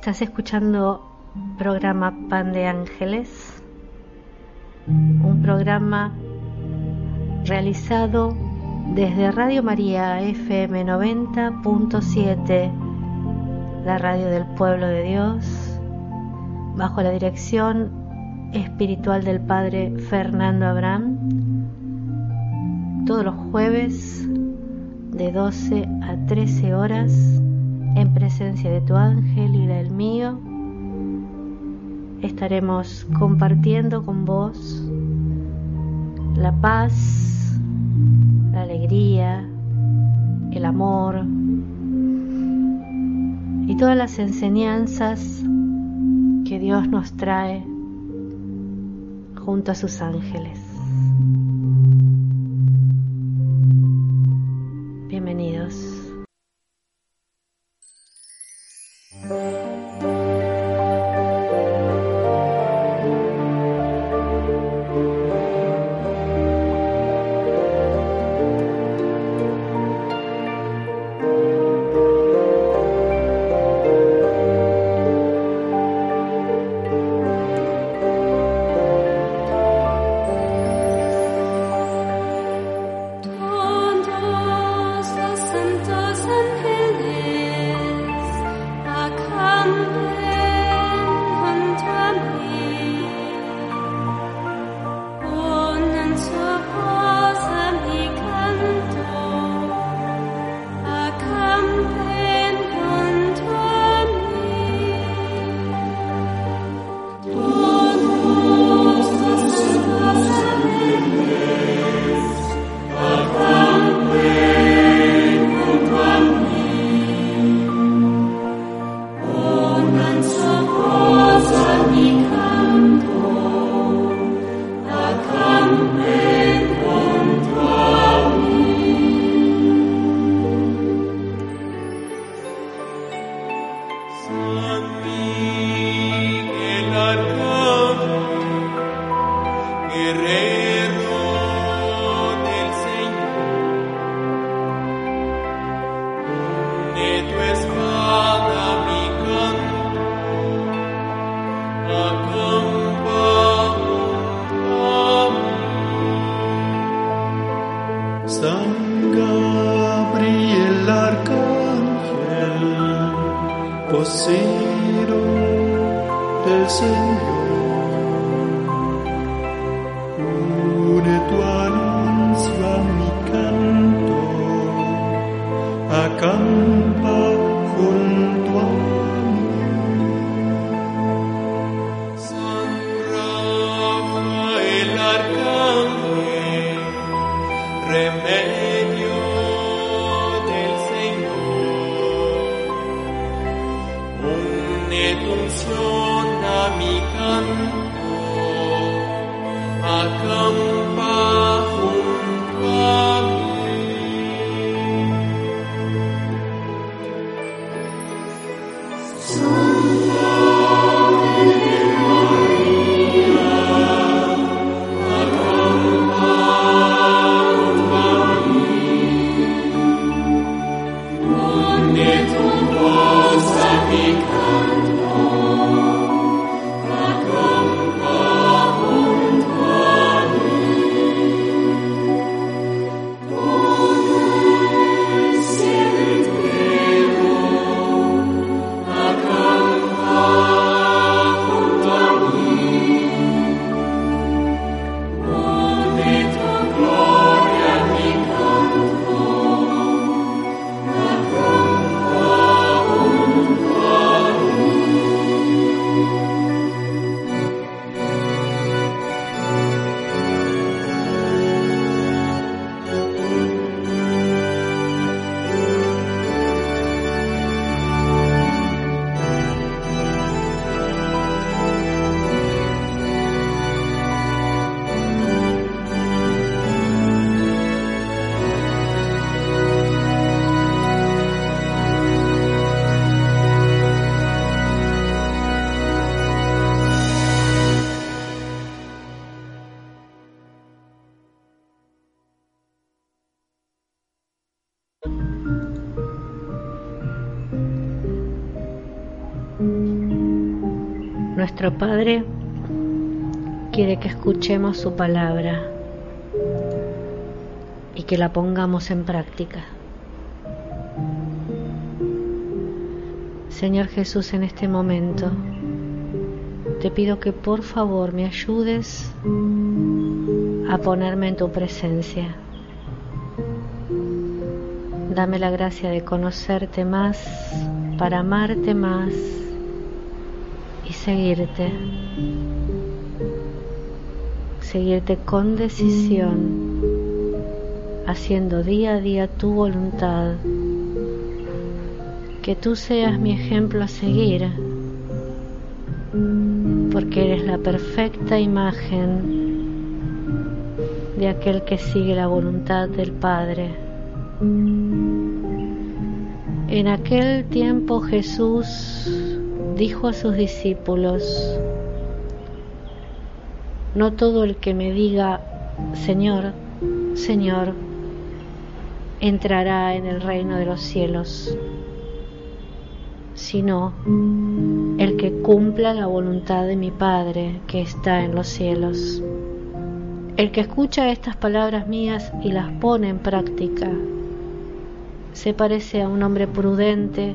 Estás escuchando programa Pan de Ángeles, un programa realizado desde Radio María FM 90.7, la radio del pueblo de Dios, bajo la dirección espiritual del Padre Fernando Abraham, todos los jueves de 12 a 13 horas en presencia de tu ángel y del mío. Estaremos compartiendo con vos la paz, la alegría, el amor y todas las enseñanzas que Dios nos trae junto a sus ángeles. Nuestro Padre quiere que escuchemos su palabra y que la pongamos en práctica. Señor Jesús, en este momento te pido que por favor me ayudes a ponerme en tu presencia. Dame la gracia de conocerte más, para amarte más seguirte. Seguirte con decisión, haciendo día a día tu voluntad. Que tú seas mi ejemplo a seguir porque eres la perfecta imagen de aquel que sigue la voluntad del Padre. En aquel tiempo Jesús dijo a sus discípulos, no todo el que me diga, Señor, Señor, entrará en el reino de los cielos, sino el que cumpla la voluntad de mi Padre que está en los cielos. El que escucha estas palabras mías y las pone en práctica se parece a un hombre prudente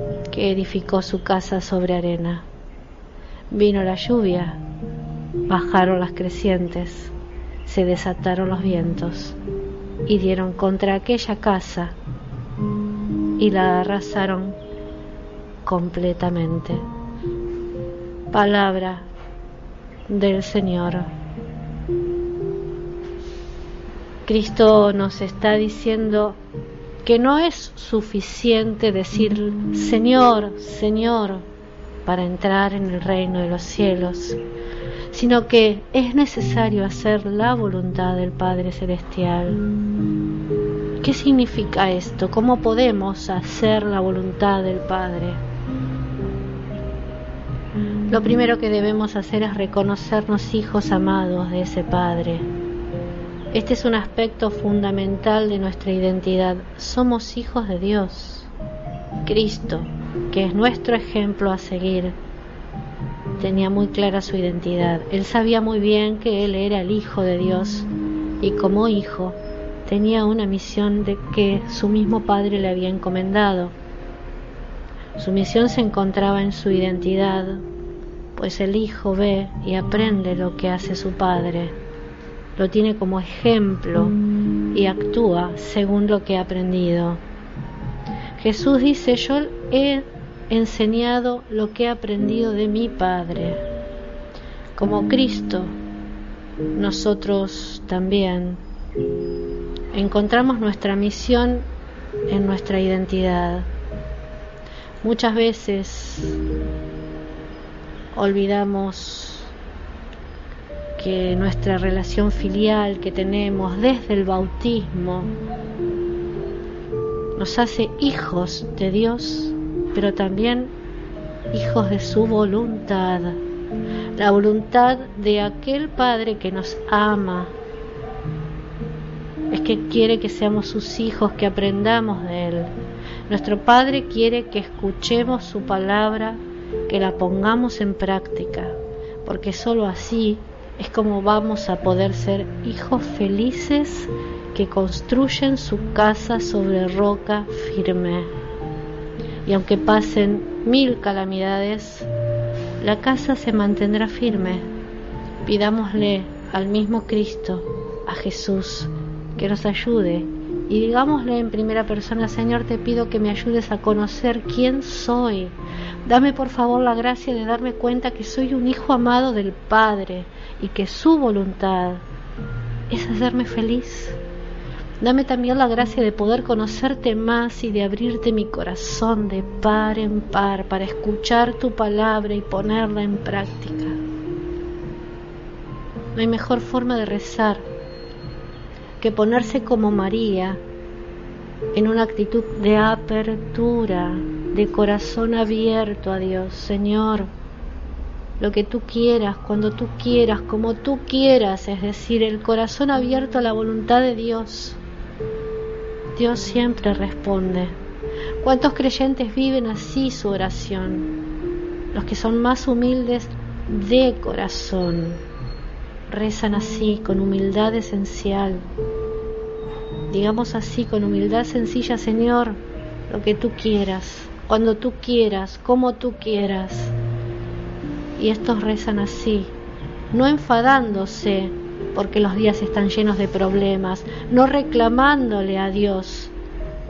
que edificó su casa sobre arena. Vino la lluvia, bajaron las crecientes, se desataron los vientos y dieron contra aquella casa y la arrasaron completamente palabra del Señor. Cristo nos está diciendo que no es suficiente decir Señor, Señor, para entrar en el reino de los cielos, sino que es necesario hacer la voluntad del Padre Celestial. ¿Qué significa esto? ¿Cómo podemos hacer la voluntad del Padre? Lo primero que debemos hacer es reconocernos hijos amados de ese Padre. Este es un aspecto fundamental de nuestra identidad. Somos hijos de Dios. Cristo, que es nuestro ejemplo a seguir, tenía muy clara su identidad. Él sabía muy bien que Él era el Hijo de Dios y como hijo tenía una misión de que su mismo Padre le había encomendado. Su misión se encontraba en su identidad, pues el hijo ve y aprende lo que hace su padre, lo tiene como ejemplo y actúa según lo que ha aprendido. Jesús dice, yo he enseñado lo que he aprendido de mi Padre. Como Cristo, nosotros también encontramos nuestra misión en nuestra identidad. Muchas veces olvidamos que nuestra relación filial que tenemos desde el bautismo nos hace hijos de Dios, pero también hijos de su voluntad, la voluntad de aquel Padre que nos ama, es que quiere que seamos sus hijos, que aprendamos de Él. Nuestro Padre quiere que escuchemos su palabra que la pongamos en práctica, porque sólo así es como vamos a poder ser hijos felices que construyen su casa sobre roca firme. Y aunque pasen mil calamidades, la casa se mantendrá firme. Pidámosle al mismo Cristo, a Jesús, que nos ayude y digámosle en primera persona, Señor, te pido que me ayudes a conocer quién soy. Dame por favor la gracia de darme cuenta que soy un hijo amado del Padre y que su voluntad es hacerme feliz. Dame también la gracia de poder conocerte más y de abrirte mi corazón de par en par para escuchar tu palabra y ponerla en práctica. No hay mejor forma de rezar que ponerse como María en una actitud de apertura, de corazón abierto a Dios. Señor, lo que tú quieras, cuando tú quieras, como tú quieras, es decir, el corazón abierto a la voluntad de Dios. Dios siempre responde. ¿Cuántos creyentes viven así su oración? Los que son más humildes de corazón rezan así, con humildad esencial. Digamos así, con humildad sencilla, Señor, lo que tú quieras, cuando tú quieras, como tú quieras. Y estos rezan así, no enfadándose porque los días están llenos de problemas, no reclamándole a Dios,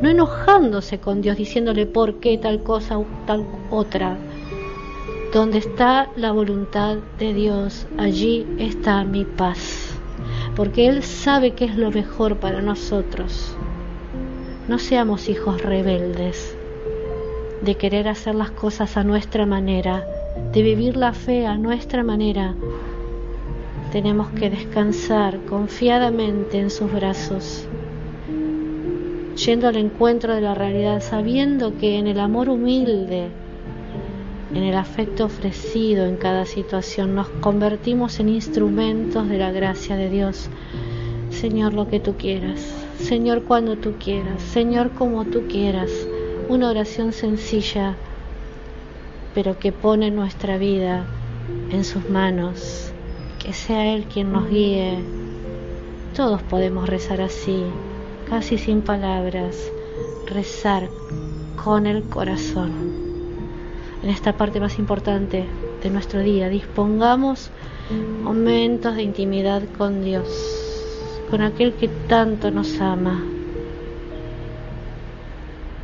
no enojándose con Dios diciéndole por qué tal cosa o tal otra. Donde está la voluntad de Dios, allí está mi paz, porque Él sabe que es lo mejor para nosotros. No seamos hijos rebeldes, de querer hacer las cosas a nuestra manera, de vivir la fe a nuestra manera, tenemos que descansar confiadamente en sus brazos, yendo al encuentro de la realidad, sabiendo que en el amor humilde, en el afecto ofrecido en cada situación, nos convertimos en instrumentos de la gracia de Dios. Señor, lo que tú quieras, Señor, cuando tú quieras, Señor, como tú quieras. Una oración sencilla, pero que pone nuestra vida en sus manos que sea Él quien nos guíe. Todos podemos rezar así, casi sin palabras, rezar con el corazón. En esta parte más importante de nuestro día, dispongamos momentos de intimidad con Dios, con aquel que tanto nos ama,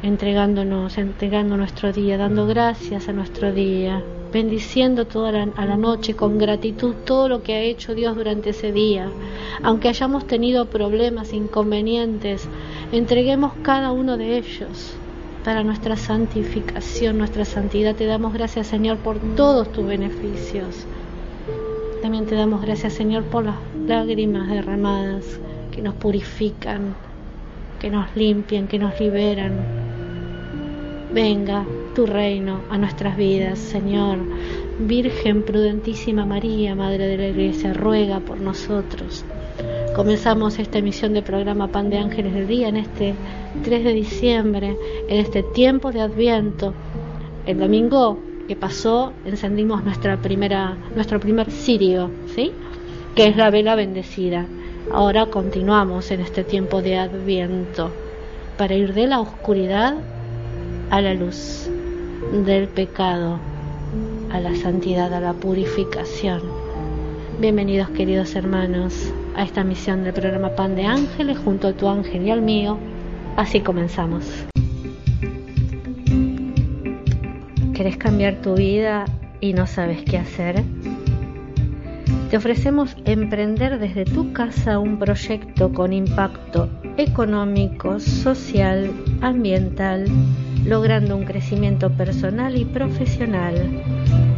entregándonos, entregando nuestro día, dando gracias a nuestro día, bendiciendo toda la, a la noche con gratitud todo lo que ha hecho Dios durante ese día. Aunque hayamos tenido problemas, inconvenientes, entreguemos cada uno de ellos para nuestra santificación, nuestra santidad. Te damos gracias, Señor, por todos tus beneficios. También te damos gracias, Señor, por las lágrimas derramadas que nos purifican, que nos limpian, que nos liberan. Venga, tu reino a nuestras vidas, Señor. Virgen prudentísima María, Madre de la Iglesia, ruega por nosotros. Comenzamos esta emisión del programa Pan de Ángeles del Día en este 3 de diciembre, en este tiempo de Adviento. El domingo que pasó encendimos nuestra primera, nuestro primer cirio, ¿sí? que es la vela bendecida. Ahora continuamos en este tiempo de Adviento para ir de la oscuridad a la luz del pecado a la santidad, a la purificación. Bienvenidos queridos hermanos a esta misión del programa Pan de Ángeles junto a tu ángel y al mío. Así comenzamos. ¿Querés cambiar tu vida y no sabes qué hacer? Te ofrecemos emprender desde tu casa un proyecto con impacto económico, social, ambiental, logrando un crecimiento personal y profesional.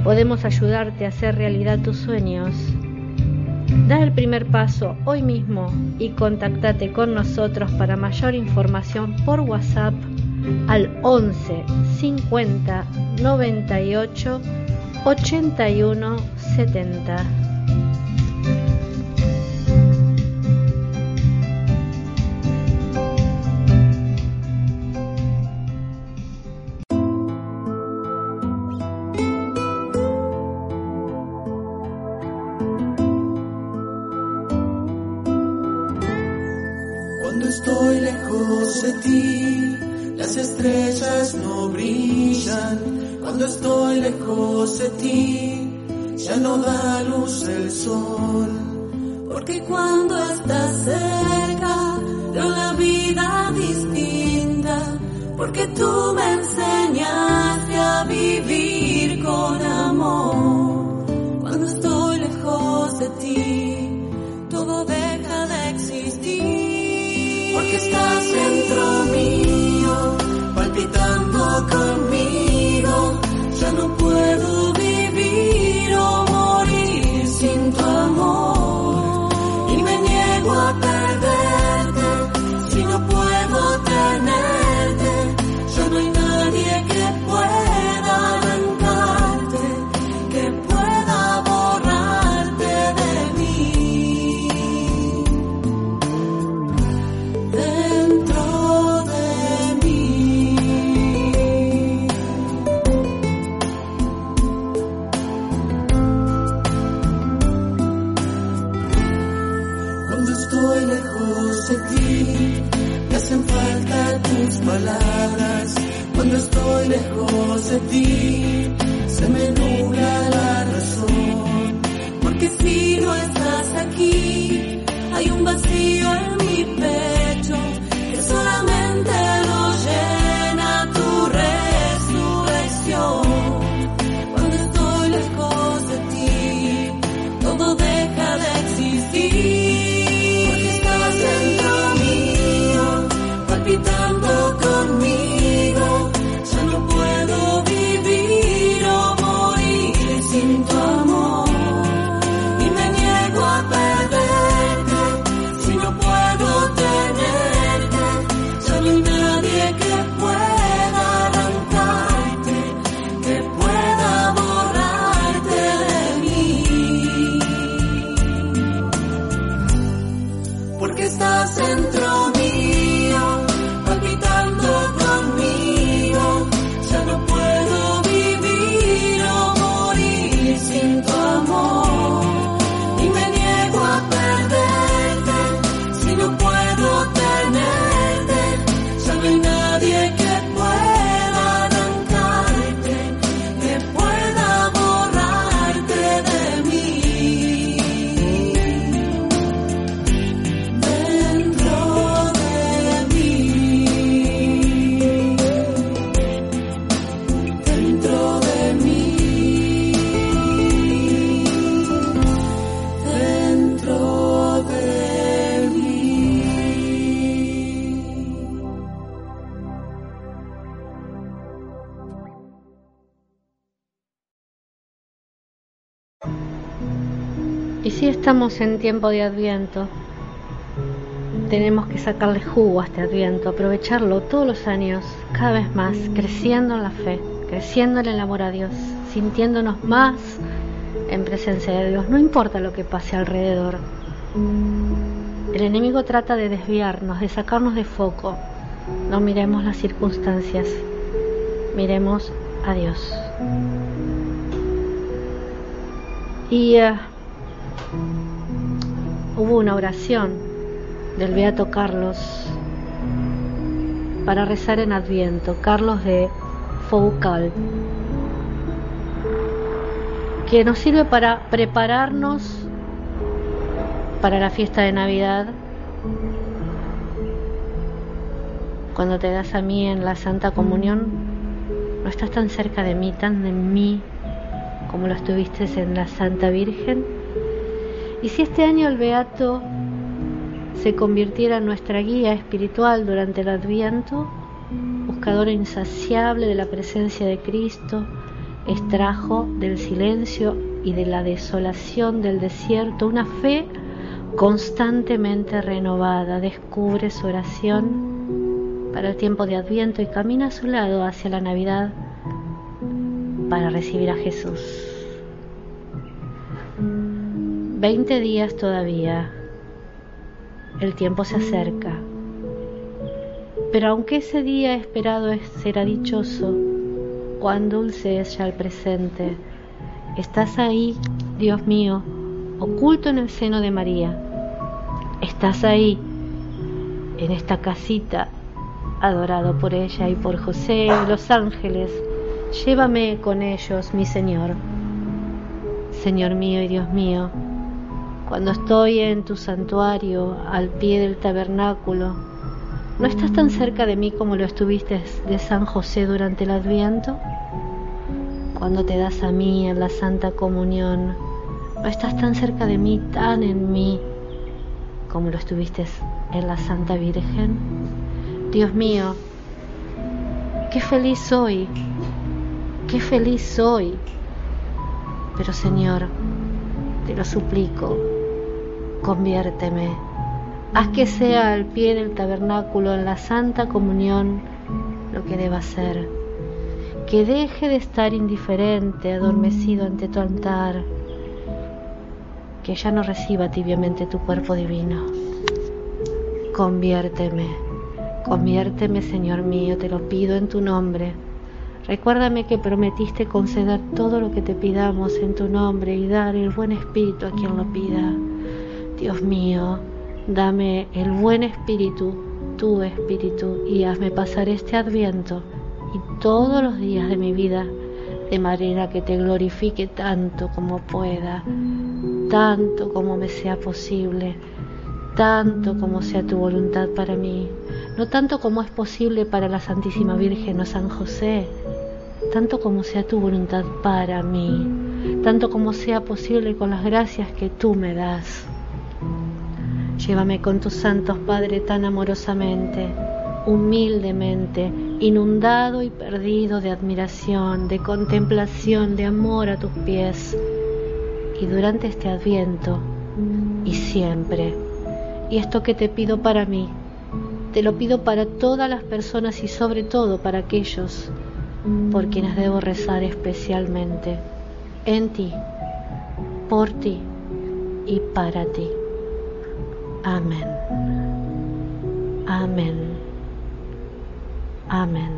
Podemos ayudarte a hacer realidad tus sueños. Da el primer paso hoy mismo y contactate con nosotros para mayor información por WhatsApp al 11 50 98 81 70. cuando estoy lejos de ti, ya no da luz el sol. Porque cuando estás cerca, veo la vida distinta, porque tú me enseñaste a vivir. nadie estamos en tiempo de adviento, tenemos que sacarle jugo a este adviento, aprovecharlo todos los años, cada vez más, creciendo en la fe, creciendo en el amor a Dios, sintiéndonos más en presencia de Dios, no importa lo que pase alrededor. El enemigo trata de desviarnos, de sacarnos de foco. No miremos las circunstancias, miremos a Dios. Y uh, hubo una oración del Beato Carlos para rezar en Adviento, Carlos de Foucault, que nos sirve para prepararnos para la fiesta de Navidad. Cuando te das a mí en la Santa Comunión, no estás tan cerca de mí, tan de mí, como lo estuviste en la Santa Virgen y si este año el Beato se convirtiera en nuestra guía espiritual durante el Adviento, buscador insaciable de la presencia de Cristo, extrajo del silencio y de la desolación del desierto una fe constantemente renovada, descubre su oración para el tiempo de Adviento y camina a su lado hacia la Navidad para recibir a Jesús. Veinte días todavía. El tiempo se acerca. Pero aunque ese día esperado será dichoso, cuán dulce es ya el presente. Estás ahí, Dios mío, oculto en el seno de María. Estás ahí, en esta casita, adorado por ella y por José y los ángeles. Llévame con ellos, mi Señor. Señor mío y Dios mío, cuando estoy en tu santuario, al pie del tabernáculo, ¿no estás tan cerca de mí como lo estuviste de San José durante el Adviento? Cuando te das a mí en la Santa Comunión, ¿no estás tan cerca de mí, tan en mí, como lo estuviste en la Santa Virgen? Dios mío, qué feliz soy, qué feliz soy. Pero Señor, te lo suplico, conviérteme. Haz que sea al pie del tabernáculo en la santa comunión lo que deba ser. Que deje de estar indiferente, adormecido ante tu altar. Que ya no reciba tibiamente tu cuerpo divino. Conviérteme, conviérteme, Señor mío, te lo pido en tu nombre. Recuérdame que prometiste conceder todo lo que te pidamos en tu nombre y dar el buen espíritu a quien lo pida. Dios mío, dame el buen espíritu, tu espíritu, y hazme pasar este adviento y todos los días de mi vida de manera que te glorifique tanto como pueda, tanto como me sea posible, tanto como sea tu voluntad para mí, no tanto como es posible para la Santísima Virgen o San José, tanto como sea tu voluntad para mí, tanto como sea posible con las gracias que tú me das. Llévame con tus santos, Padre, tan amorosamente, humildemente, inundado y perdido de admiración, de contemplación, de amor a tus pies. Y durante este adviento, y siempre, y esto que te pido para mí, te lo pido para todas las personas y sobre todo para aquellos por quienes debo rezar especialmente, en ti, por ti y para ti. Amén. Amén. Amén.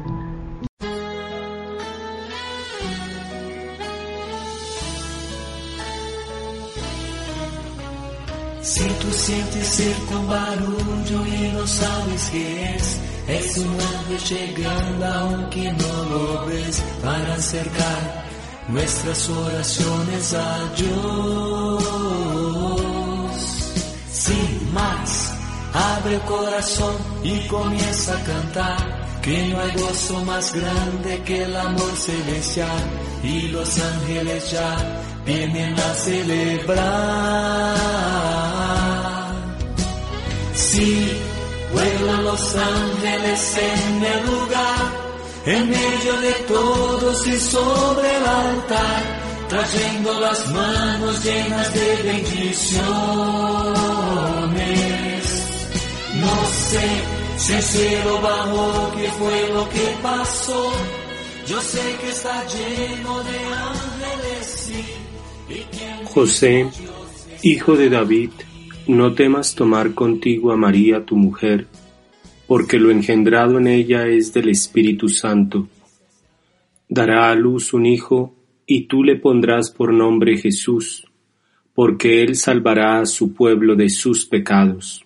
Si tú sientes cierto barullo y no sabes qué es, es un ángel llegando aunque no lo ves para acercar nuestras oraciones a Dios. Sin más, abre el corazón y comienza a cantar. Que no hay gozo más grande que el amor celestial y los ángeles ya vienen a celebrar. Sí, vuelan los ángeles en el lugar, en medio de todos y sobre el altar, trayendo las manos llenas de bendiciones. No sé si el cielo bajó, qué fue lo que pasó. Yo sé que está lleno de ángeles. ¿Y José, hijo de David, no temas tomar contigo a María tu mujer, porque lo engendrado en ella es del Espíritu Santo. Dará a luz un hijo, y tú le pondrás por nombre Jesús, porque él salvará a su pueblo de sus pecados.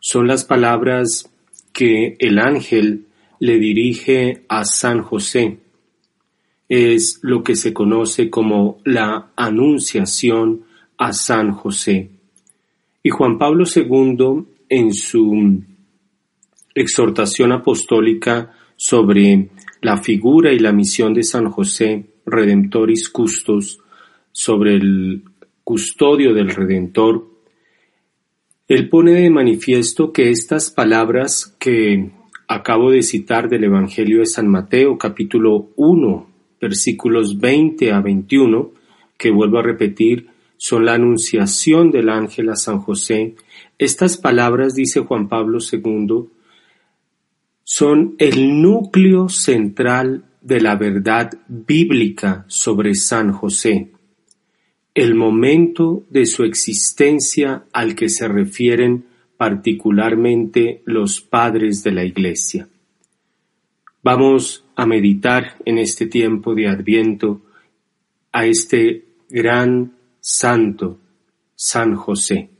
Son las palabras que el ángel le dirige a San José. Es lo que se conoce como la anunciación a San José. Y Juan Pablo II, en su exhortación apostólica sobre la figura y la misión de San José, Redemptoris Custos, sobre el custodio del Redentor, él pone de manifiesto que estas palabras que acabo de citar del Evangelio de San Mateo, capítulo 1, versículos 20 a 21, que vuelvo a repetir, son la anunciación del ángel a San José. Estas palabras, dice Juan Pablo II, son el núcleo central de la verdad bíblica sobre San José, el momento de su existencia al que se refieren particularmente los padres de la Iglesia. Vamos a meditar en este tiempo de Adviento a este gran santo, San José.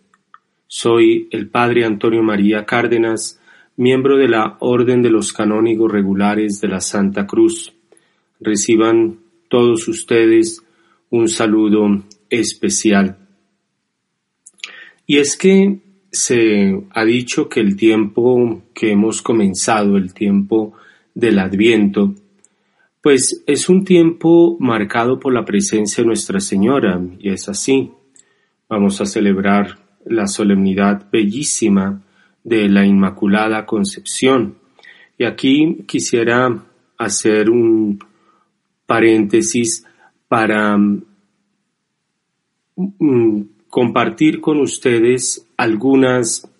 Soy el Padre Antonio María Cárdenas, miembro de la Orden de los Canónigos Regulares de la Santa Cruz. Reciban todos ustedes un saludo especial. Y es que se ha dicho que el tiempo que hemos comenzado, el tiempo del Adviento, pues es un tiempo marcado por la presencia de Nuestra Señora, y es así. Vamos a celebrar la solemnidad bellísima de la Inmaculada Concepción. Y aquí quisiera hacer un paréntesis para mm, compartir con ustedes algunas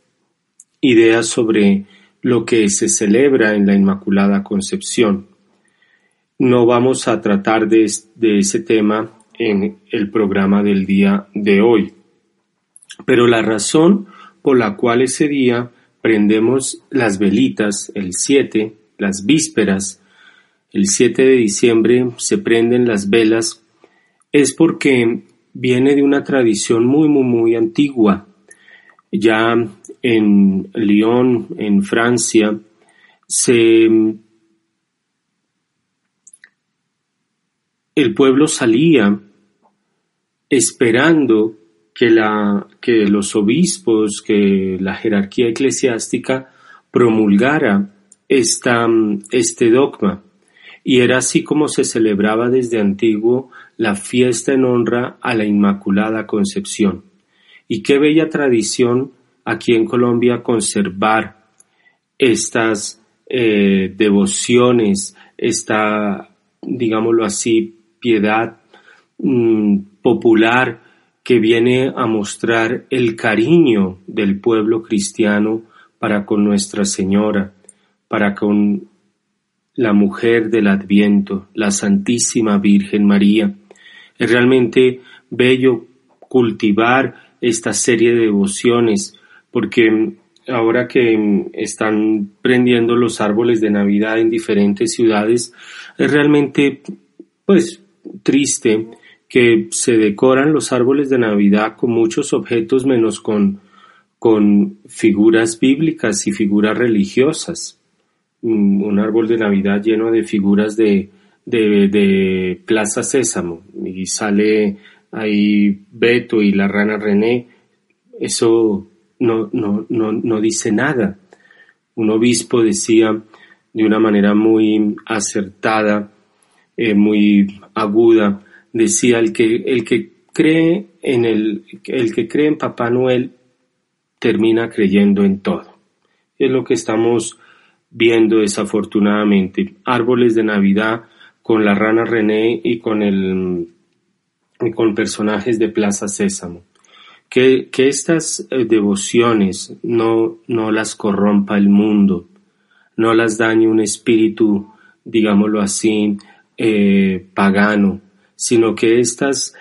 ideas sobre lo que se celebra en la Inmaculada Concepción. No vamos a tratar de, ese tema en el programa del día de hoy, pero la razón por la cual ese día prendemos las velitas, el 7, las vísperas, el 7 de diciembre se prenden las velas, es porque viene de una tradición muy, muy, muy antigua. Ya en Lyon, en Francia, el pueblo salía esperando que, que los obispos, que la jerarquía eclesiástica promulgara esta, este dogma. Y era así como se celebraba desde antiguo la fiesta en honra a la Inmaculada Concepción. Y qué bella tradición aquí en Colombia conservar estas eh, devociones, esta, digámoslo así, piedad mm, popular que viene a mostrar el cariño del pueblo cristiano para con Nuestra Señora, para con la mujer del Adviento, la Santísima Virgen María. Es realmente bello cultivar esta serie de devociones porque ahora que están prendiendo los árboles de Navidad en diferentes ciudades, es realmente pues triste que se decoran los árboles de Navidad con muchos objetos menos con, con figuras bíblicas y figuras religiosas. Un árbol de Navidad lleno de figuras de, de, de Plaza Sésamo y sale ahí Beto y la rana René. Eso no, no, no, no dice nada. Un obispo decía de una manera muy acertada, eh, muy aguda, decía el que, el que cree en el, el que cree en Papá Noel termina creyendo en todo. Es lo que estamos viendo desafortunadamente. Árboles de Navidad con la rana René y con el con personajes de Plaza Sésamo. Que, que estas eh, devociones no, no las corrompa el mundo, no las dañe un espíritu, digámoslo así, eh, pagano, sino que estas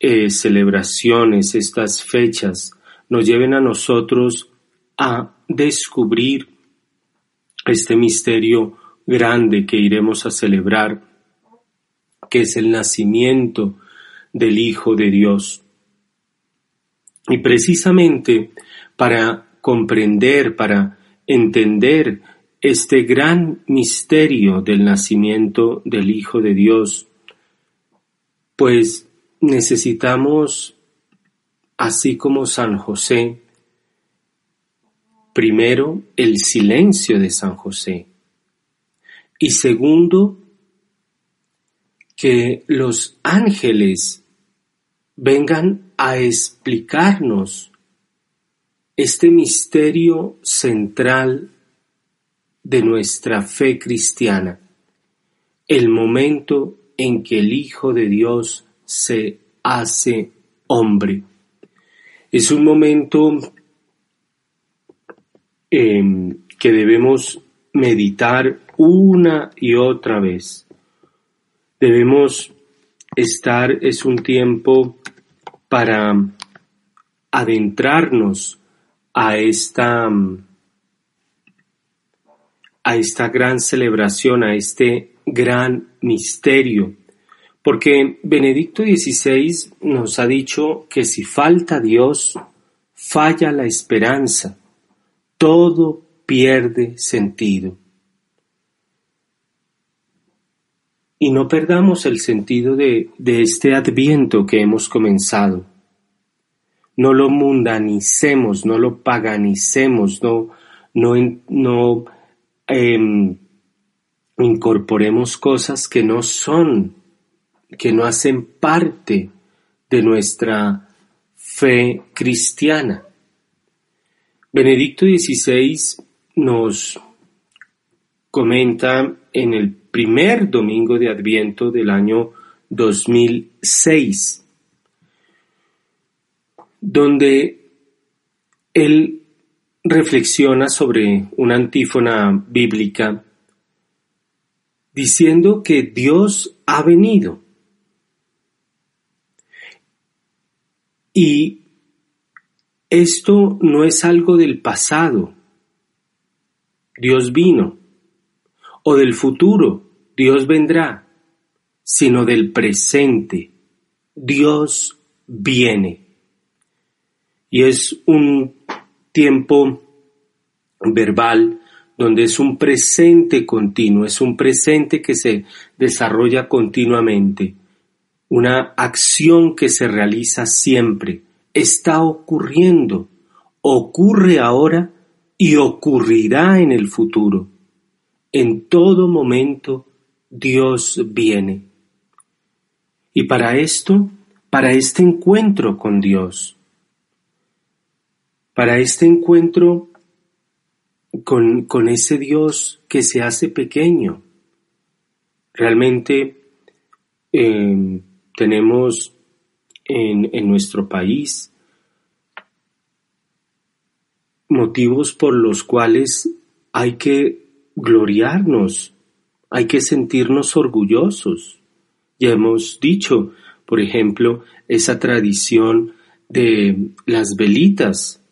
eh, celebraciones, estas fechas, nos lleven a nosotros a descubrir este misterio grande que iremos a celebrar, que es el nacimiento del Hijo de Dios. Y precisamente para comprender, para entender este gran misterio del nacimiento del Hijo de Dios, pues necesitamos, así como San José, primero el silencio de San José y segundo que los ángeles vengan a explicarnos este misterio central de nuestra fe cristiana, el momento en que el Hijo de Dios se hace hombre. Es un momento em, que debemos meditar una y otra vez. Debemos estar, es un tiempo para adentrarnos a esta a esta gran celebración, a este gran misterio. Porque Benedicto XVI nos ha dicho que si falta Dios, falla la esperanza, todo pierde sentido. Y no perdamos el sentido de, este adviento que hemos comenzado. No lo mundanicemos, no lo paganicemos, no, no, no Em, incorporemos cosas que no son, que no hacen parte de nuestra fe cristiana. Benedicto XVI nos comenta en el primer domingo de Adviento del año 2006, donde él reflexiona sobre una antífona bíblica diciendo que Dios ha venido. Y esto no es algo del pasado, Dios vino, o del futuro, Dios vendrá, sino del presente, Dios viene. Y es un tiempo verbal donde es un presente continuo, es un presente que se desarrolla continuamente, una acción que se realiza siempre, está ocurriendo, ocurre ahora y ocurrirá en el futuro. En todo momento Dios viene. Y para esto, para este encuentro con Dios, para este encuentro con, ese Dios que se hace pequeño. Realmente em, tenemos en, nuestro país motivos por los cuales hay que gloriarnos, hay que sentirnos orgullosos. Ya hemos dicho, por ejemplo, esa tradición de las velitas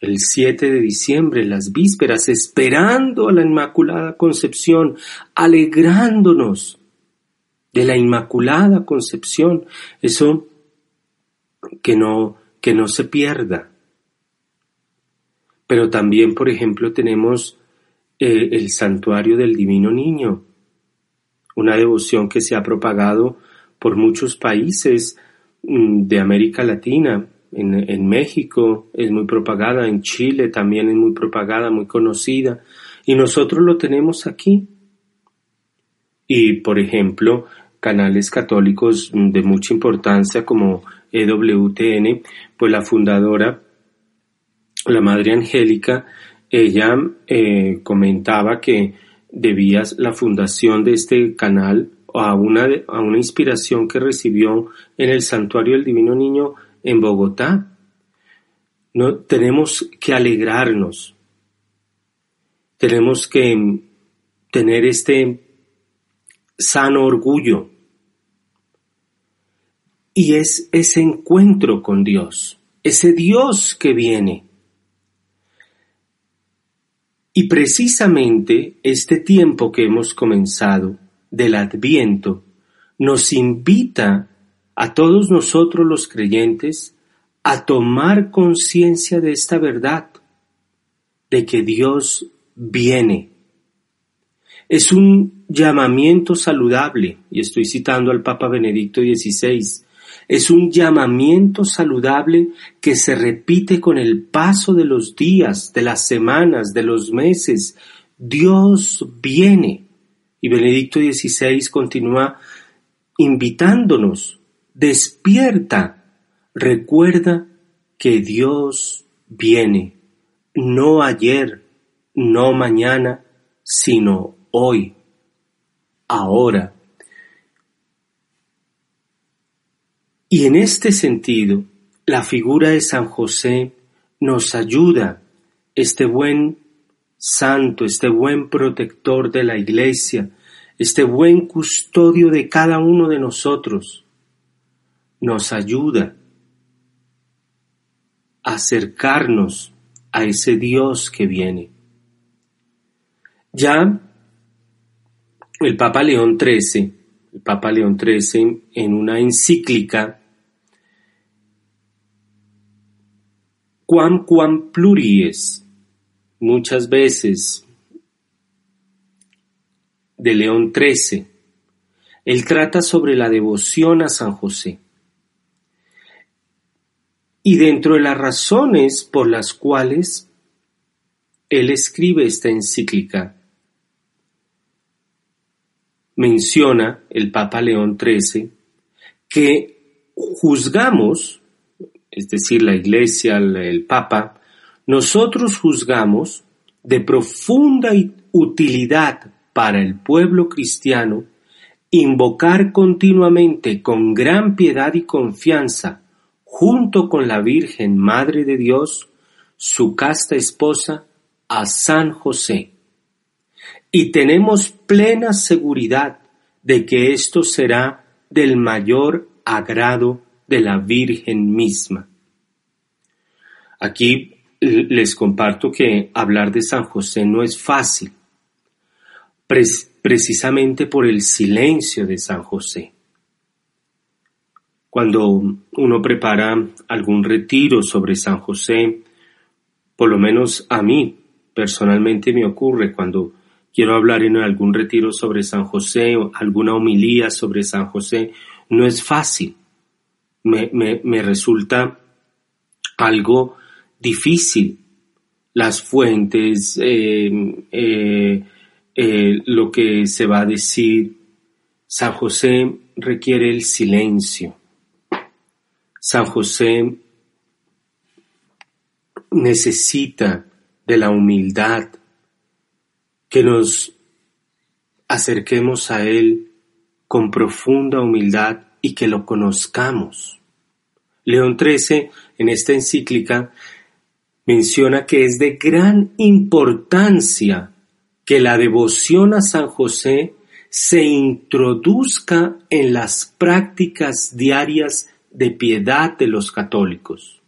el 7 de diciembre, las vísperas, esperando a la Inmaculada Concepción, alegrándonos de la Inmaculada Concepción, eso que no, que no se pierda. Pero también, por ejemplo, tenemos eh, el santuario del Divino Niño, una devoción que se ha propagado por muchos países mm, de América Latina, en, México es muy propagada, en Chile también es muy propagada, muy conocida, y nosotros lo tenemos aquí. Y, por ejemplo, canales católicos de mucha importancia como EWTN, pues la fundadora, la Madre Angélica, ella eh, comentaba que debía la fundación de este canal a una, a una inspiración que recibió en el Santuario del Divino Niño en Bogotá. No, tenemos que alegrarnos. Tenemos que tener este sano orgullo. Y es ese encuentro con Dios, ese Dios que viene. Y precisamente este tiempo que hemos comenzado del adviento nos invita a todos nosotros los creyentes a tomar conciencia de esta verdad, de que Dios viene. Es un llamamiento saludable, y estoy citando al Papa Benedicto XVI, es un llamamiento saludable que se repite con el paso de los días, de las semanas, de los meses. Dios viene. Y Benedicto XVI continúa invitándonos Despierta, recuerda que Dios viene, no ayer, no mañana, sino hoy, ahora. Y en este sentido, la figura de San José nos ayuda, este buen santo, este buen protector de la iglesia, este buen custodio de cada uno de nosotros, nos ayuda a acercarnos a ese Dios que viene. Ya el Papa León XIII, el Papa León XIII en una encíclica Quam quam pluries, muchas veces de León XIII, él trata sobre la devoción a San José. Y dentro de las razones por las cuales él escribe esta encíclica, menciona el Papa León XIII que juzgamos, es decir, la Iglesia, el Papa, nosotros juzgamos de profunda utilidad para el pueblo cristiano invocar continuamente con gran piedad y confianza, junto con la Virgen Madre de Dios, su casta esposa, a San José. Y tenemos plena seguridad de que esto será del mayor agrado de la Virgen misma. Aquí les comparto que hablar de San José no es fácil, precisamente por el silencio de San José. Cuando uno prepara algún retiro sobre San José, por lo menos a mí personalmente me ocurre cuando quiero hablar en algún retiro sobre San José o alguna homilía sobre San José, no es fácil. Me, me resulta algo difícil. Las fuentes, eh, eh, eh, lo que se va a decir. San José requiere el silencio. San José necesita de la humildad, que nos acerquemos a Él con profunda humildad y que lo conozcamos. León XIII en esta encíclica menciona que es de gran importancia que la devoción a San José se introduzca en las prácticas diarias de piedad de los católicos.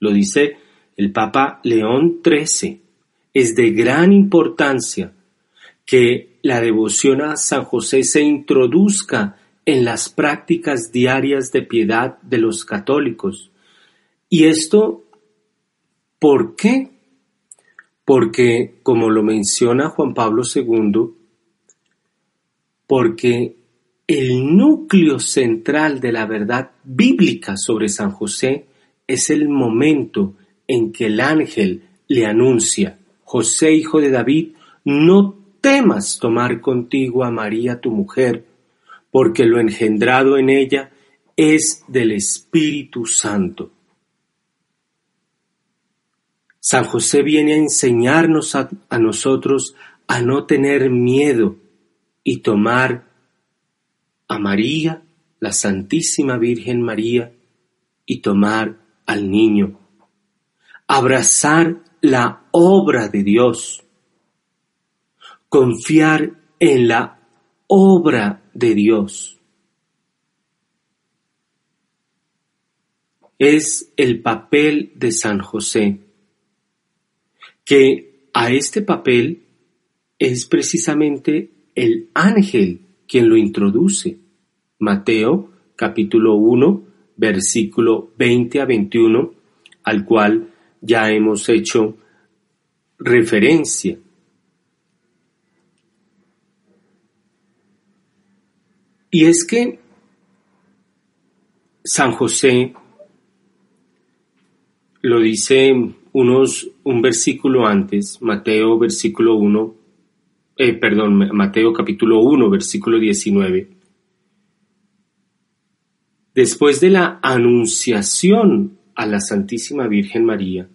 Lo dice el Papa León XIII. Es de gran importancia que la devoción a San José se introduzca en las prácticas diarias de piedad de los católicos. Y esto, ¿por qué? Porque, como lo menciona Juan Pablo II, porque el núcleo central de la verdad bíblica sobre San José es el momento en que el ángel le anuncia, José hijo de David, no temas tomar contigo a María tu mujer, porque lo engendrado en ella es del Espíritu Santo. San José viene a enseñarnos a, nosotros a no tener miedo y tomar a María, la Santísima Virgen María, y tomar al niño. Abrazar la obra de Dios. Confiar en la obra de Dios. Es el papel de San José, que a este papel es precisamente el ángel quien lo introduce. Mateo capítulo 1, versículo 20 a 21, al cual ya hemos hecho referencia. Y es que San José lo dice unos, un versículo antes, Mateo versículo 1, eh, perdón, Mateo capítulo 1, versículo 19. Después de la anunciación a la Santísima Virgen María,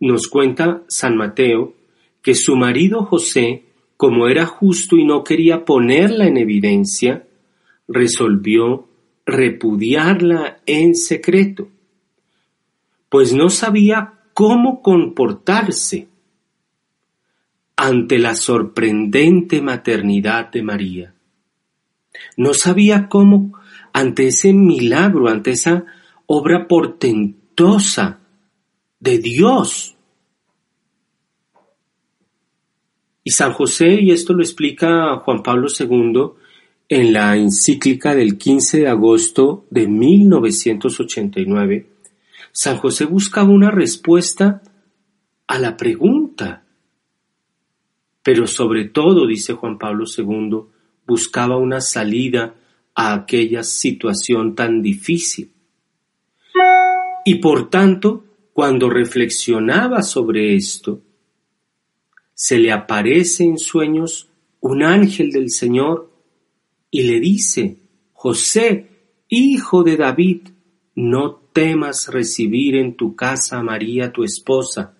nos cuenta San Mateo que su marido José como era justo y no quería ponerla en evidencia, resolvió repudiarla en secreto, pues no sabía cómo comportarse ante la sorprendente maternidad de María. No sabía cómo, ante ese milagro, ante esa obra portentosa de Dios, Y San José, y esto lo explica Juan Pablo II en la encíclica del 15 de agosto de 1989, San José buscaba una respuesta a la pregunta, pero sobre todo, dice Juan Pablo II, buscaba una salida a aquella situación tan difícil. Y por tanto, cuando reflexionaba sobre esto, se le aparece en sueños un ángel del Señor y le dice, José, hijo de David, no temas recibir en tu casa a María tu esposa,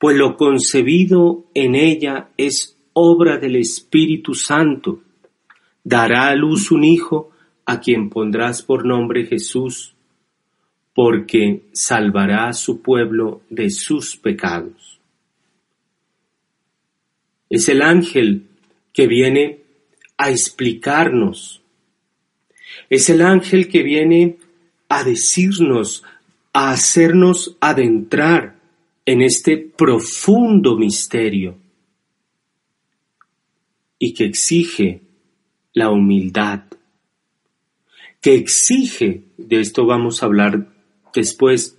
pues lo concebido en ella es obra del Espíritu Santo. Dará a luz un hijo a quien pondrás por nombre Jesús, porque salvará a su pueblo de sus pecados. Es el ángel que viene a explicarnos. Es el ángel que viene a decirnos, a hacernos adentrar en este profundo misterio y que exige la humildad, que exige, de esto vamos a hablar después,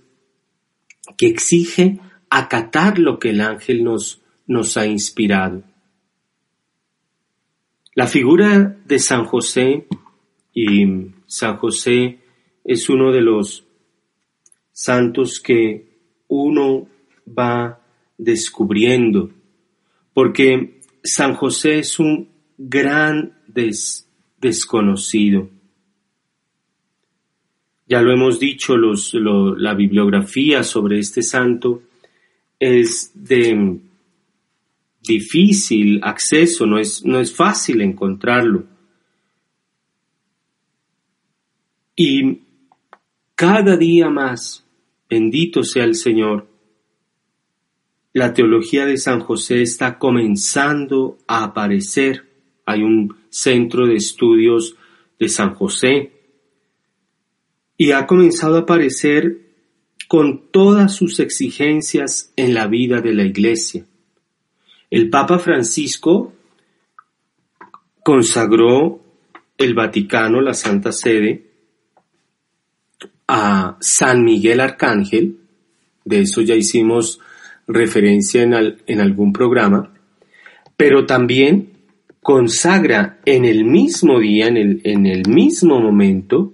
que exige acatar lo que el ángel nos, nos ha inspirado. La figura de San José y San José es uno de los santos que uno va descubriendo, porque San José es un gran desconocido. Ya lo hemos dicho, la bibliografía sobre este santo es de difícil acceso, no es, no es fácil encontrarlo. Y cada día más, bendito sea el Señor, la teología de San José está comenzando a aparecer. Hay un centro de estudios de San José y ha comenzado a aparecer con todas sus exigencias en la vida de la Iglesia. El Papa Francisco consagró el Vaticano, la Santa Sede, a San Miguel Arcángel, de eso ya hicimos referencia en, algún programa, pero también consagra en el mismo día, en el, en el mismo momento,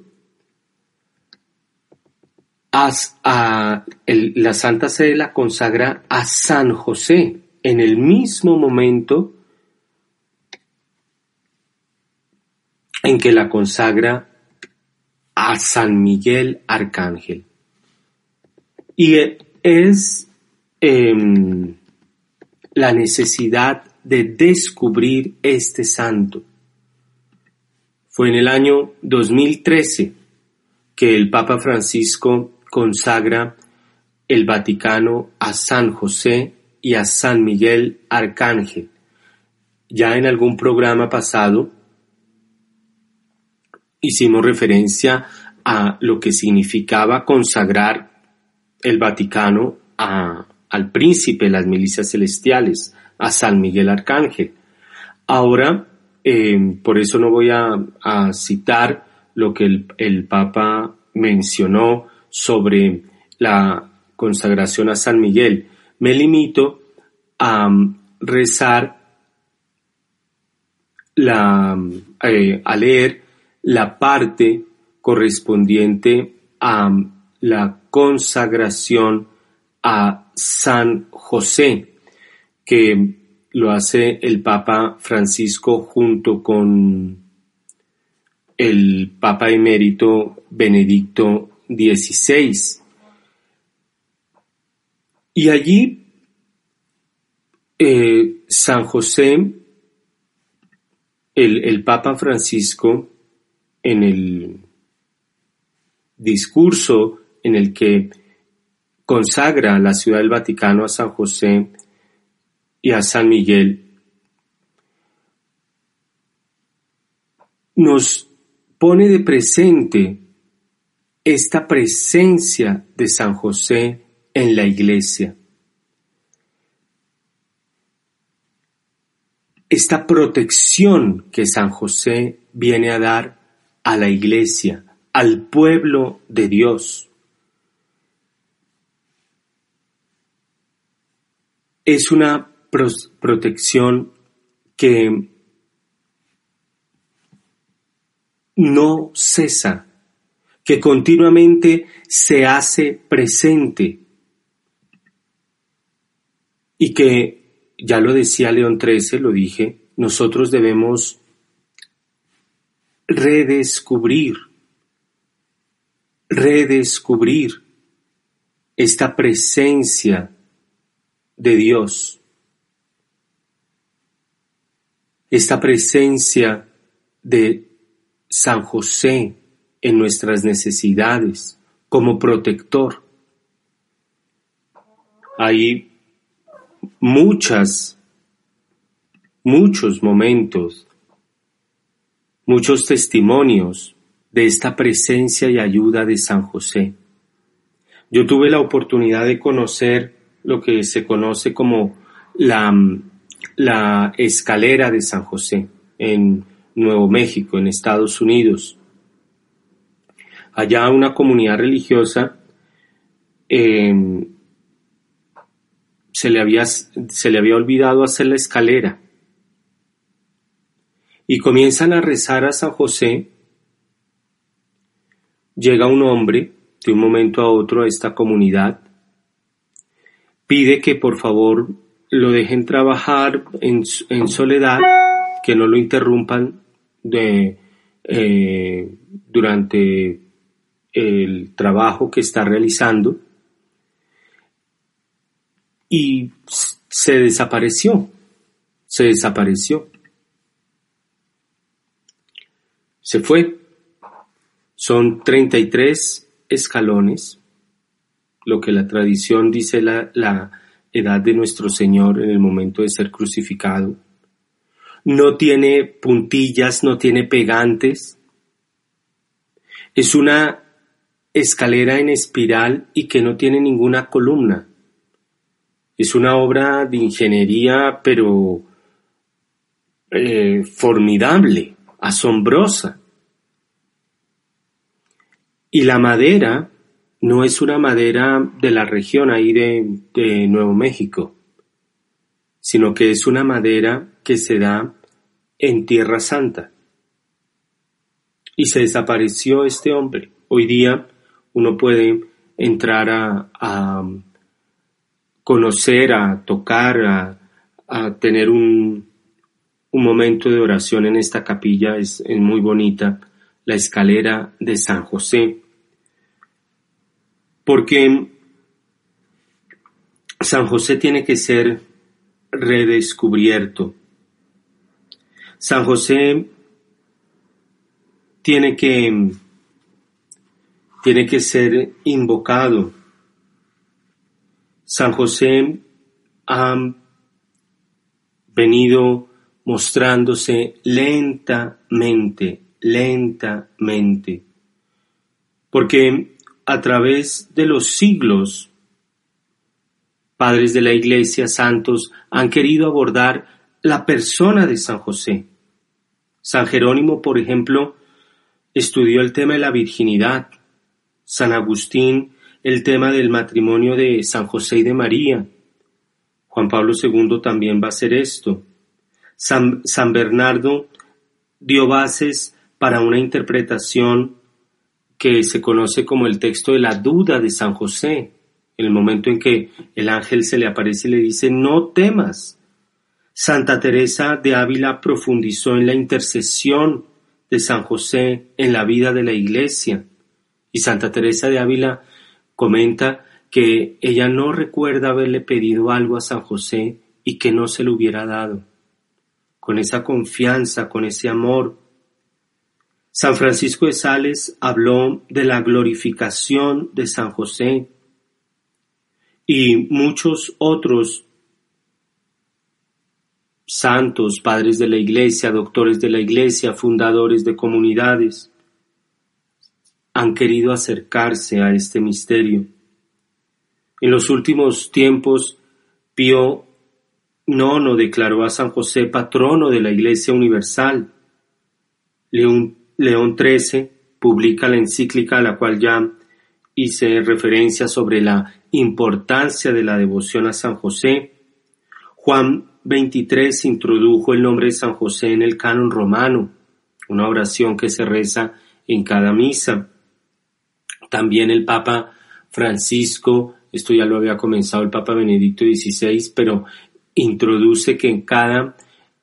la Santa Sede la consagra a San José en el mismo momento en que la consagra a San Miguel Arcángel. Y es em, la necesidad de descubrir este santo. Fue en el año 2013 que el Papa Francisco consagra el Vaticano a San José y a San Miguel Arcángel. Ya en algún programa pasado hicimos referencia a lo que significaba consagrar el Vaticano al príncipe de las milicias celestiales, a San Miguel Arcángel. Ahora, eh, por eso no voy a, citar lo que el, Papa mencionó sobre la consagración a San Miguel. Me limito a rezar, la, eh, a leer la parte correspondiente a la consagración a San José, que lo hace el Papa Francisco junto con el Papa emérito Benedicto XVI. Y allí eh, San José, el, el Papa Francisco, en el discurso en el que consagra la ciudad del Vaticano a San José y a San Miguel, nos pone de presente esta presencia de San José en la iglesia. Esta protección que San José viene a dar a la iglesia, al pueblo de Dios. Es una protección que no cesa, que continuamente se hace presente y que, ya lo decía León XIII, lo dije, nosotros debemos redescubrir, redescubrir esta presencia de Dios, esta presencia de San José en nuestras necesidades como protector. Hay muchas, muchos momentos, muchos testimonios de esta presencia y ayuda de San José. Yo tuve la oportunidad de conocer lo que se conoce como la, la escalera de San José en Nuevo México, en Estados Unidos. Allá una comunidad religiosa em, se, le había, se le había olvidado hacer la escalera. Y comienzan a rezar a San José. Llega un hombre de un momento a otro a esta comunidad, pide que por favor lo dejen trabajar en, en soledad, que no lo interrumpan de, eh, durante el trabajo que está realizando y se desapareció, se desapareció. Se fue. Son 33 escalones, lo que la tradición dice la, la edad de nuestro Señor en el momento de ser crucificado no tiene puntillas, no tiene pegantes. Es una escalera en espiral y que no tiene ninguna columna. Es una obra de ingeniería, pero eh, formidable, asombrosa. Y la madera no es una madera de la región ahí de, de Nuevo México, sino que es una madera que se da en Tierra Santa. Y se desapareció este hombre. Hoy día uno puede entrar a, conocer, a tocar, a, tener un, un, momento de oración en esta capilla. Es, es muy bonita, la escalera de San José. Porque San José tiene que ser redescubierto San José tiene que, tiene que ser invocado. San José ha venido mostrándose lentamente, lentamente, porque a través de los siglos, padres de la Iglesia, santos, han querido abordar la persona de San José. San Jerónimo, por ejemplo, estudió el tema de la virginidad. San Agustín, el tema del matrimonio de San José y de María. Juan Pablo II también va a hacer esto. San, San Bernardo dio bases para una interpretación que se conoce como el texto de la duda de San José, en el momento en que el ángel se le aparece y le dice, no temas, Santa Teresa de Ávila profundizó en la intercesión de San José en la vida de la Iglesia y Santa Teresa de Ávila comenta que ella no recuerda haberle pedido algo a San José y que no se lo hubiera dado. Con esa confianza, con ese amor. San Francisco de Sales habló de la glorificación de San José y muchos otros santos, padres de la Iglesia, doctores de la Iglesia, fundadores de comunidades, han querido acercarse a este misterio. En los últimos tiempos, Pío IX declaró a San José patrono de la Iglesia Universal. León, León XIII publica la encíclica a la cual ya hice referencia sobre la importancia de la devoción a San José. Juan 23 introdujo el nombre de San José en el canon romano, una oración que se reza en cada misa. También el Papa Francisco, esto ya lo había comenzado el Papa Benedicto XVI, pero introduce que en cada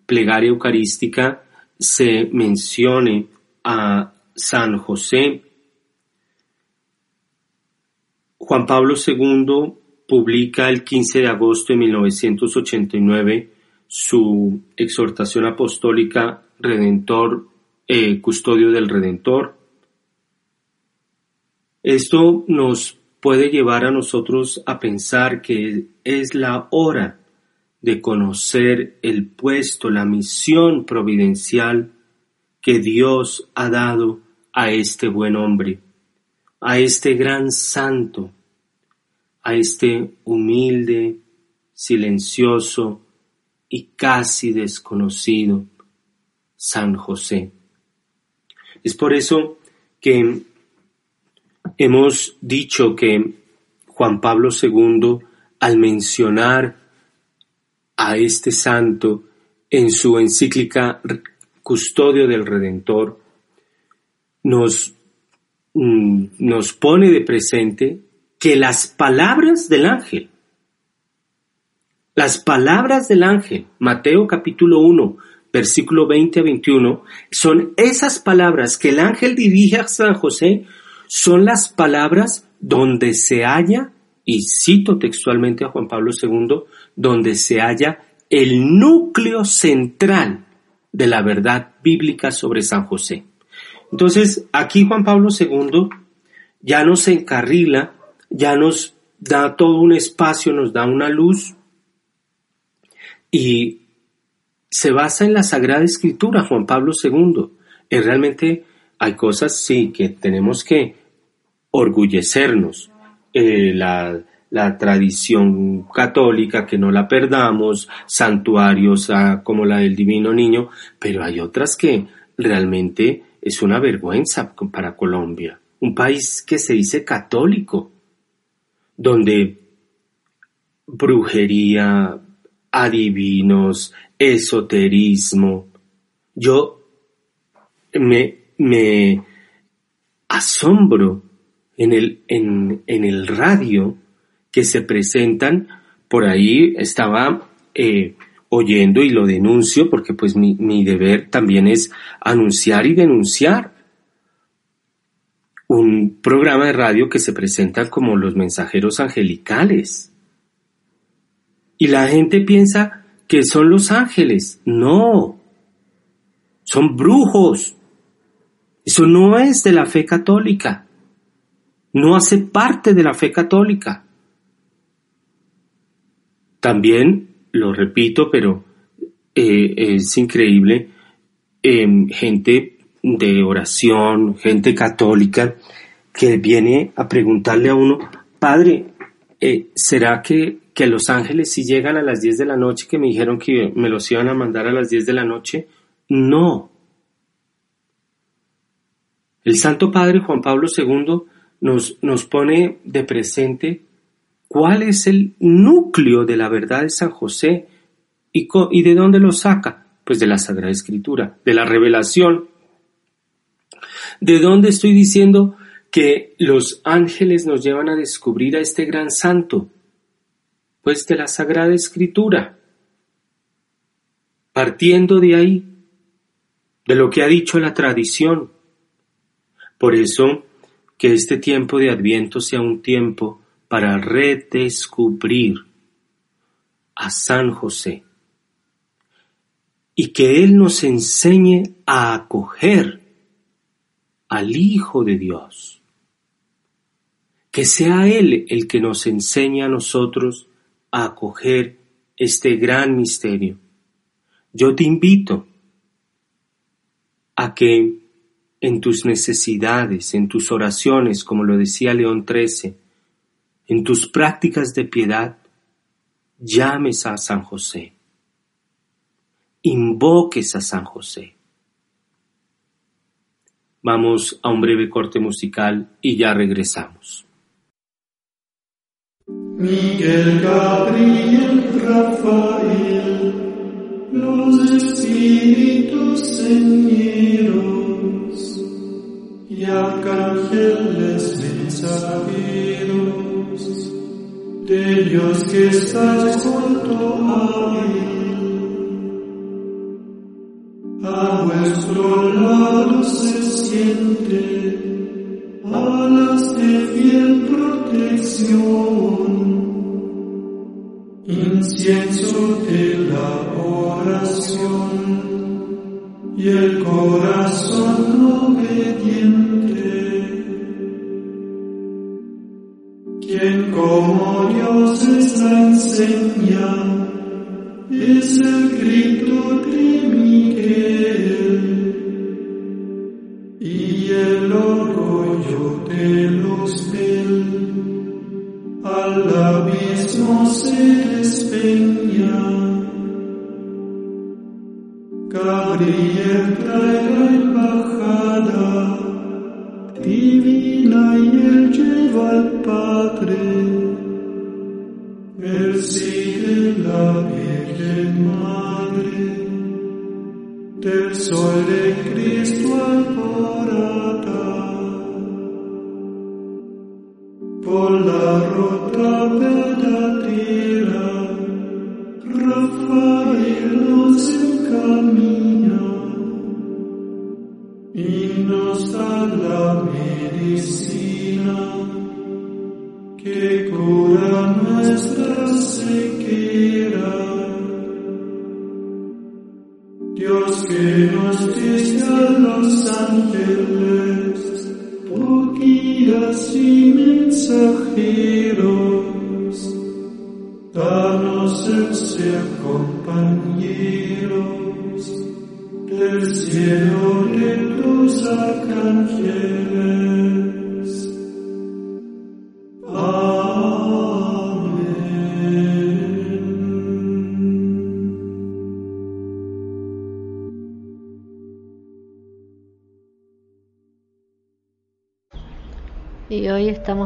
plegaria eucarística se mencione a San José. Juan Pablo II publica el 15 de agosto de 1989 su exhortación apostólica Redentor, eh, Custodio del Redentor. Esto nos puede llevar a nosotros a pensar que es la hora de conocer el puesto, la misión providencial que Dios ha dado a este buen hombre, a este gran santo, a este humilde, silencioso y casi desconocido San José. Es por eso que hemos dicho que Juan Pablo II, al mencionar a este santo en su encíclica Custodio del Redentor, nos, mm, nos pone de presente que las palabras del ángel, las palabras del ángel, Mateo capítulo 1, versículo 20 a 21, son esas palabras que el ángel dirige a San José, son las palabras donde se halla, y cito textualmente a Juan Pablo II, donde se halla el núcleo central de la verdad bíblica sobre San José. Entonces, aquí Juan Pablo II ya nos encarrila, ya nos da todo un espacio, nos da una luz y se basa en la Sagrada Escritura, Juan Pablo II. Y realmente hay cosas, sí, que tenemos que orgullecernos. Eh, la, la, tradición católica, que no la perdamos, santuarios ah, como la del Divino Niño, pero hay otras que realmente es una vergüenza para Colombia, un país que se dice católico, donde brujería, adivinos, esoterismo. Yo me, me asombro en el, en, en el radio que se presentan, por ahí estaba eh, oyendo y lo denuncio porque pues mi, mi deber también es anunciar y denunciar un programa de radio que se presenta como los mensajeros angelicales. Y la gente piensa que son los ángeles. No, son brujos. Eso no es de la fe católica. No hace parte de la fe católica. También, lo repito, pero eh, es increíble, em, gente de oración, gente católica, que viene a preguntarle a uno, Padre, eh, ¿será que que los ángeles si llegan a las 10 de la noche, que me dijeron que me los iban a mandar a las 10 de la noche. No. El Santo Padre Juan Pablo II nos, nos pone de presente cuál es el núcleo de la verdad de San José y, y de dónde lo saca. Pues de la Sagrada Escritura, de la revelación. ¿De dónde estoy diciendo que los ángeles nos llevan a descubrir a este gran santo? pues de la Sagrada Escritura. Partiendo de ahí, de lo que ha dicho la tradición. Por eso, que este tiempo de Adviento sea un tiempo para redescubrir a San José y que Él nos enseñe a acoger al Hijo de Dios. Que sea Él el que nos enseñe a nosotros a acoger este gran misterio. Yo te invito a que en tus necesidades, en tus oraciones, como lo decía León XIII, en tus prácticas de piedad, llames a San José, invoques a San José. Vamos a un breve corte musical y ya regresamos. Miguel, Gabriel, Rafael, los espíritus señeros arcángeles mensajeros de Dios que está junto a él. A vuestro lado se siente alas de fiel protección incienso de la oración y el corazón obediente. Quien como Dios la enseña es el grito de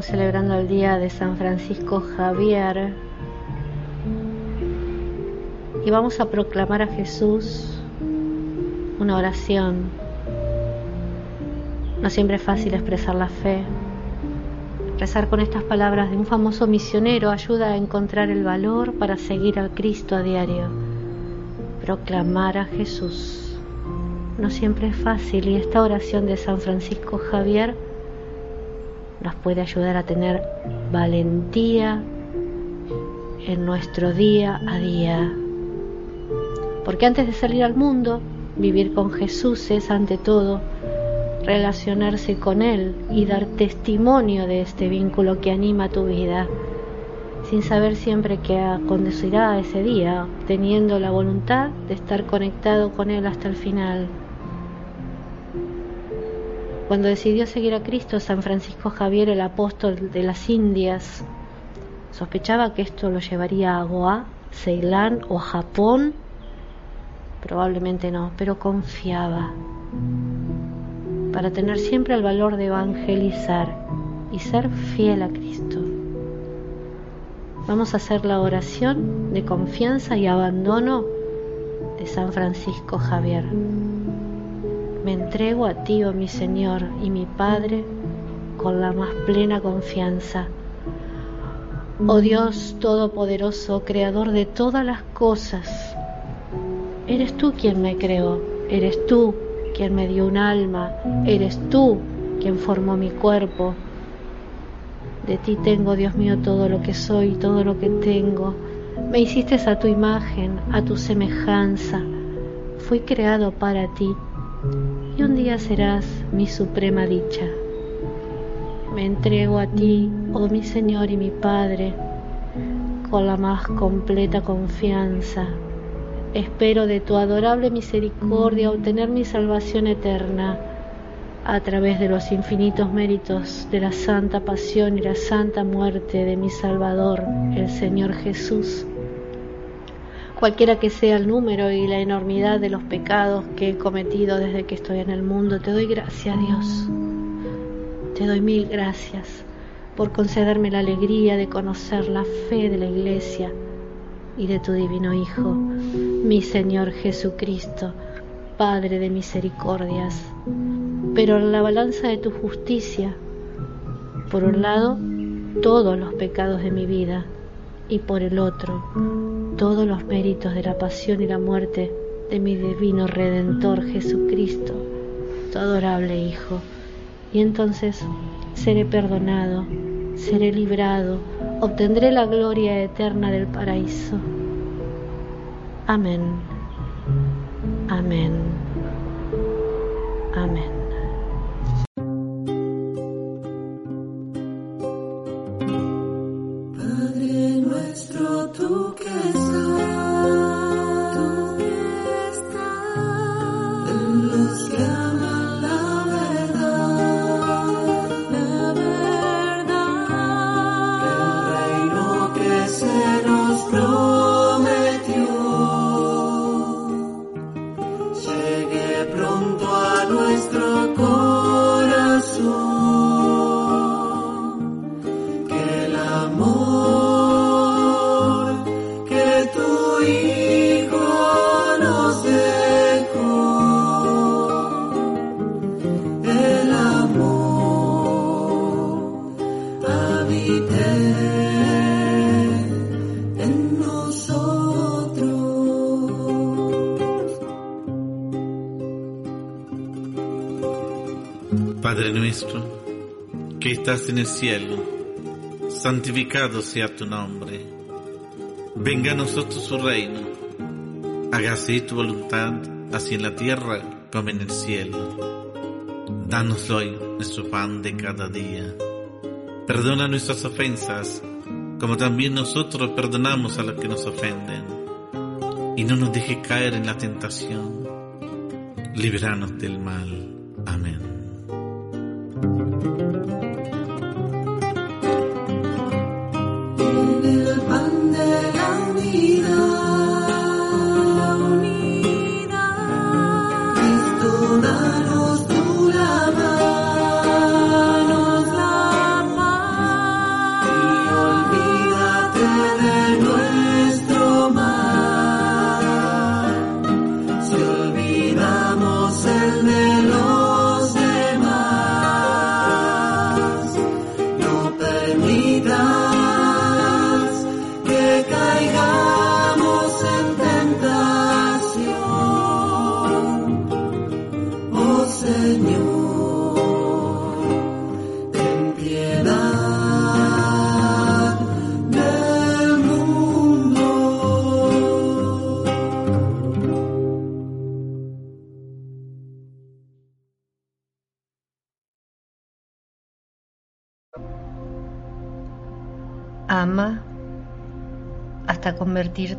celebrando el día de San Francisco Javier. Y vamos a proclamar a Jesús una oración. No siempre es fácil expresar la fe. Rezar con estas palabras de un famoso misionero ayuda a encontrar el valor para seguir al Cristo a diario. Proclamar a Jesús. No siempre es fácil y esta oración de San Francisco Javier nos puede ayudar a tener valentía en nuestro día a día. Porque antes de salir al mundo, vivir con Jesús es ante todo relacionarse con Él y dar testimonio de este vínculo que anima tu vida, sin saber siempre qué acontecerá ese día, teniendo la voluntad de estar conectado con Él hasta el final. Cuando decidió seguir a Cristo, San Francisco Javier, el apóstol de las Indias, sospechaba que esto lo llevaría a Goa, Ceilán o Japón. Probablemente no, pero confiaba para tener siempre el valor de evangelizar y ser fiel a Cristo. Vamos a hacer la oración de confianza y abandono de San Francisco Javier. Me entrego a ti, oh mi Señor y mi Padre, con la más plena confianza. Oh Dios Todopoderoso, Creador de todas las cosas, eres tú quien me creó, eres tú quien me dio un alma, eres tú quien formó mi cuerpo. De ti tengo, Dios mío, todo lo que soy, todo lo que tengo. Me hiciste a tu imagen, a tu semejanza. Fui creado para ti y un día serás mi suprema dicha. Me entrego a ti, oh mi Señor y mi Padre, con la más completa confianza. Espero de tu adorable misericordia obtener mi salvación eterna a través de los infinitos méritos de la santa pasión y la santa muerte de mi Salvador, el Señor Jesús cualquiera que sea el número y la enormidad de los pecados que he cometido desde que estoy en el mundo, te doy gracias, Dios. Te doy mil gracias por concederme la alegría de conocer la fe de la Iglesia y de tu divino Hijo, mi Señor Jesucristo, Padre de misericordias. Pero en la balanza de tu justicia, por un lado, todos los pecados de mi vida y por el otro, todos los méritos de la pasión y la muerte de mi divino Redentor Jesucristo, tu adorable Hijo, y entonces seré perdonado seré librado, obtendré la gloria eterna del paraíso. Amén. Amén. Amén. En el cielo, santificado sea tu nombre. Venga a nosotros su reino. Hágase tu voluntad, así en la tierra como en el cielo. Danos hoy nuestro pan de cada día. Perdona nuestras ofensas, como también nosotros perdonamos a los que nos ofenden. Y no nos deje caer en la tentación. Líbranos del mal. Amén.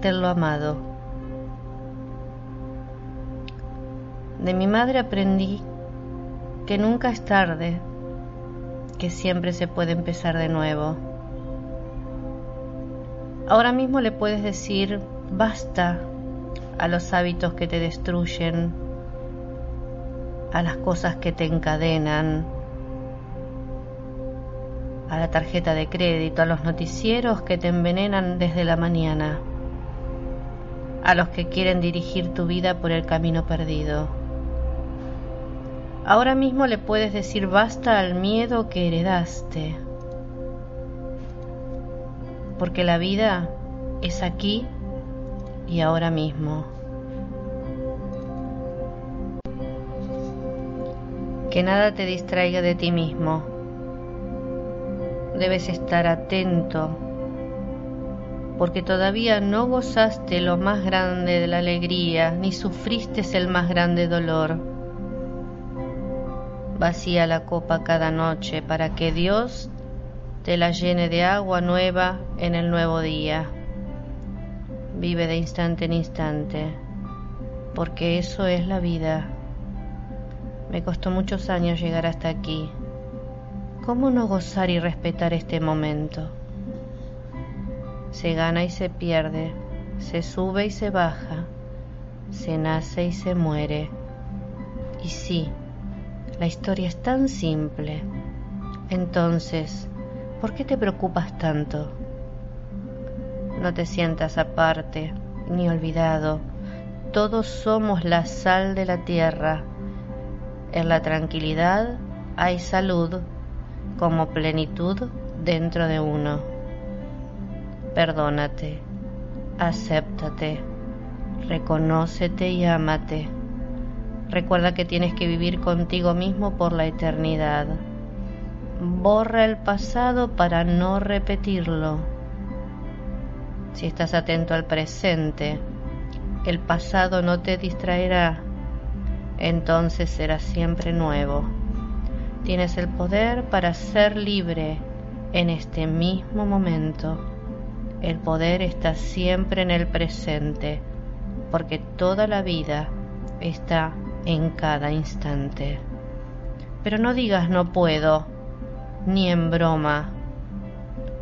Convertirte en lo amado. De mi madre aprendí que nunca es tarde, que siempre se puede empezar de nuevo. Ahora mismo le puedes decir basta a los hábitos que te destruyen, a las cosas que te encadenan, a la tarjeta de crédito, a los noticieros que te envenenan desde la mañana, a los que quieren dirigir tu vida por el camino perdido. Ahora mismo le puedes decir basta al miedo que heredaste, porque la vida es aquí y ahora mismo. Que nada te distraiga de ti mismo debes estar atento, porque todavía no gozaste lo más grande de la alegría, ni sufriste el más grande dolor. Vacía la copa cada noche para que Dios te la llene de agua nueva en el nuevo día. Vive de instante en instante, porque eso es la vida. Me costó muchos años llegar hasta aquí ¿Cómo no gozar y respetar este momento? Se gana y se pierde, se sube y se baja, se nace y se muere. Y sí, la historia es tan simple. Entonces, ¿por qué te preocupas tanto? No te sientas aparte ni olvidado. Todos somos la sal de la tierra. En la tranquilidad hay salud como plenitud dentro de uno. Perdónate, acéptate, reconócete y ámate. Recuerda que tienes que vivir contigo mismo por la eternidad. borra el pasado para no repetirlo. Si estás atento al presente, el pasado no te distraerá, entonces será siempre nuevo. Tienes el poder para ser libre en este mismo momento. El poder está siempre en el presente, porque toda la vida está en cada instante. Pero no digas no puedo, ni en broma,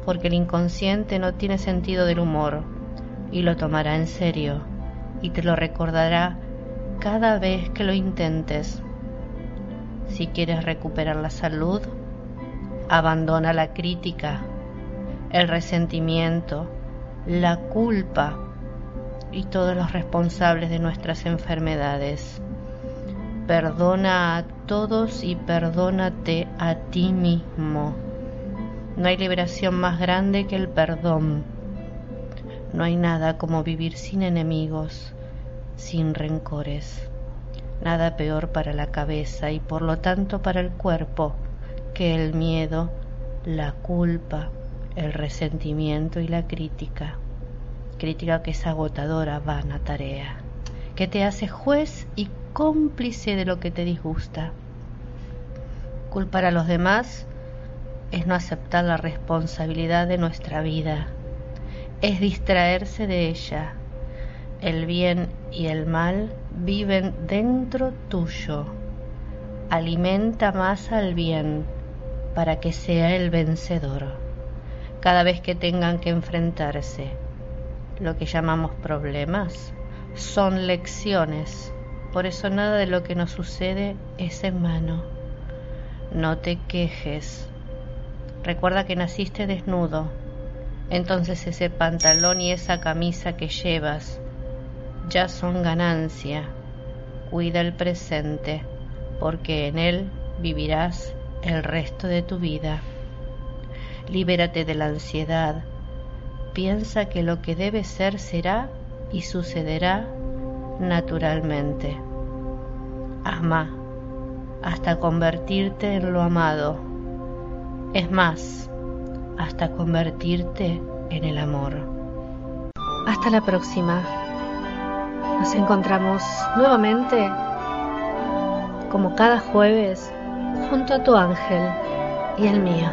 porque el inconsciente no tiene sentido del humor y lo tomará en serio y te lo recordará cada vez que lo intentes. Si quieres recuperar la salud, abandona la crítica, el resentimiento, la culpa y todos los responsables de nuestras enfermedades. Perdona a todos y perdónate a ti mismo. No hay liberación más grande que el perdón. No hay nada como vivir sin enemigos, sin rencores. Nada peor para la cabeza y por lo tanto para el cuerpo que el miedo, la culpa, el resentimiento y la crítica. Crítica que es agotadora, vana tarea, que te hace juez y cómplice de lo que te disgusta. Culpar a los demás es no aceptar la responsabilidad de nuestra vida, es distraerse de ella. El bien y el mal viven dentro tuyo. Alimenta más al bien para que sea el vencedor. Cada vez que tengan que enfrentarse lo que llamamos problemas, son lecciones por eso nada de lo que nos sucede es en mano. No te quejes. Recuerda que naciste desnudo. Entonces ese pantalón y esa camisa que llevas ya son ganancia. Cuida el presente, porque en él vivirás el resto de tu vida. Libérate de la ansiedad. Piensa que lo que debe ser será y sucederá naturalmente. Ama hasta convertirte en lo amado. Es más, hasta convertirte en el amor. Hasta la próxima. Nos encontramos nuevamente, como cada jueves, junto a tu ángel y el mío.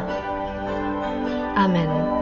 Amén.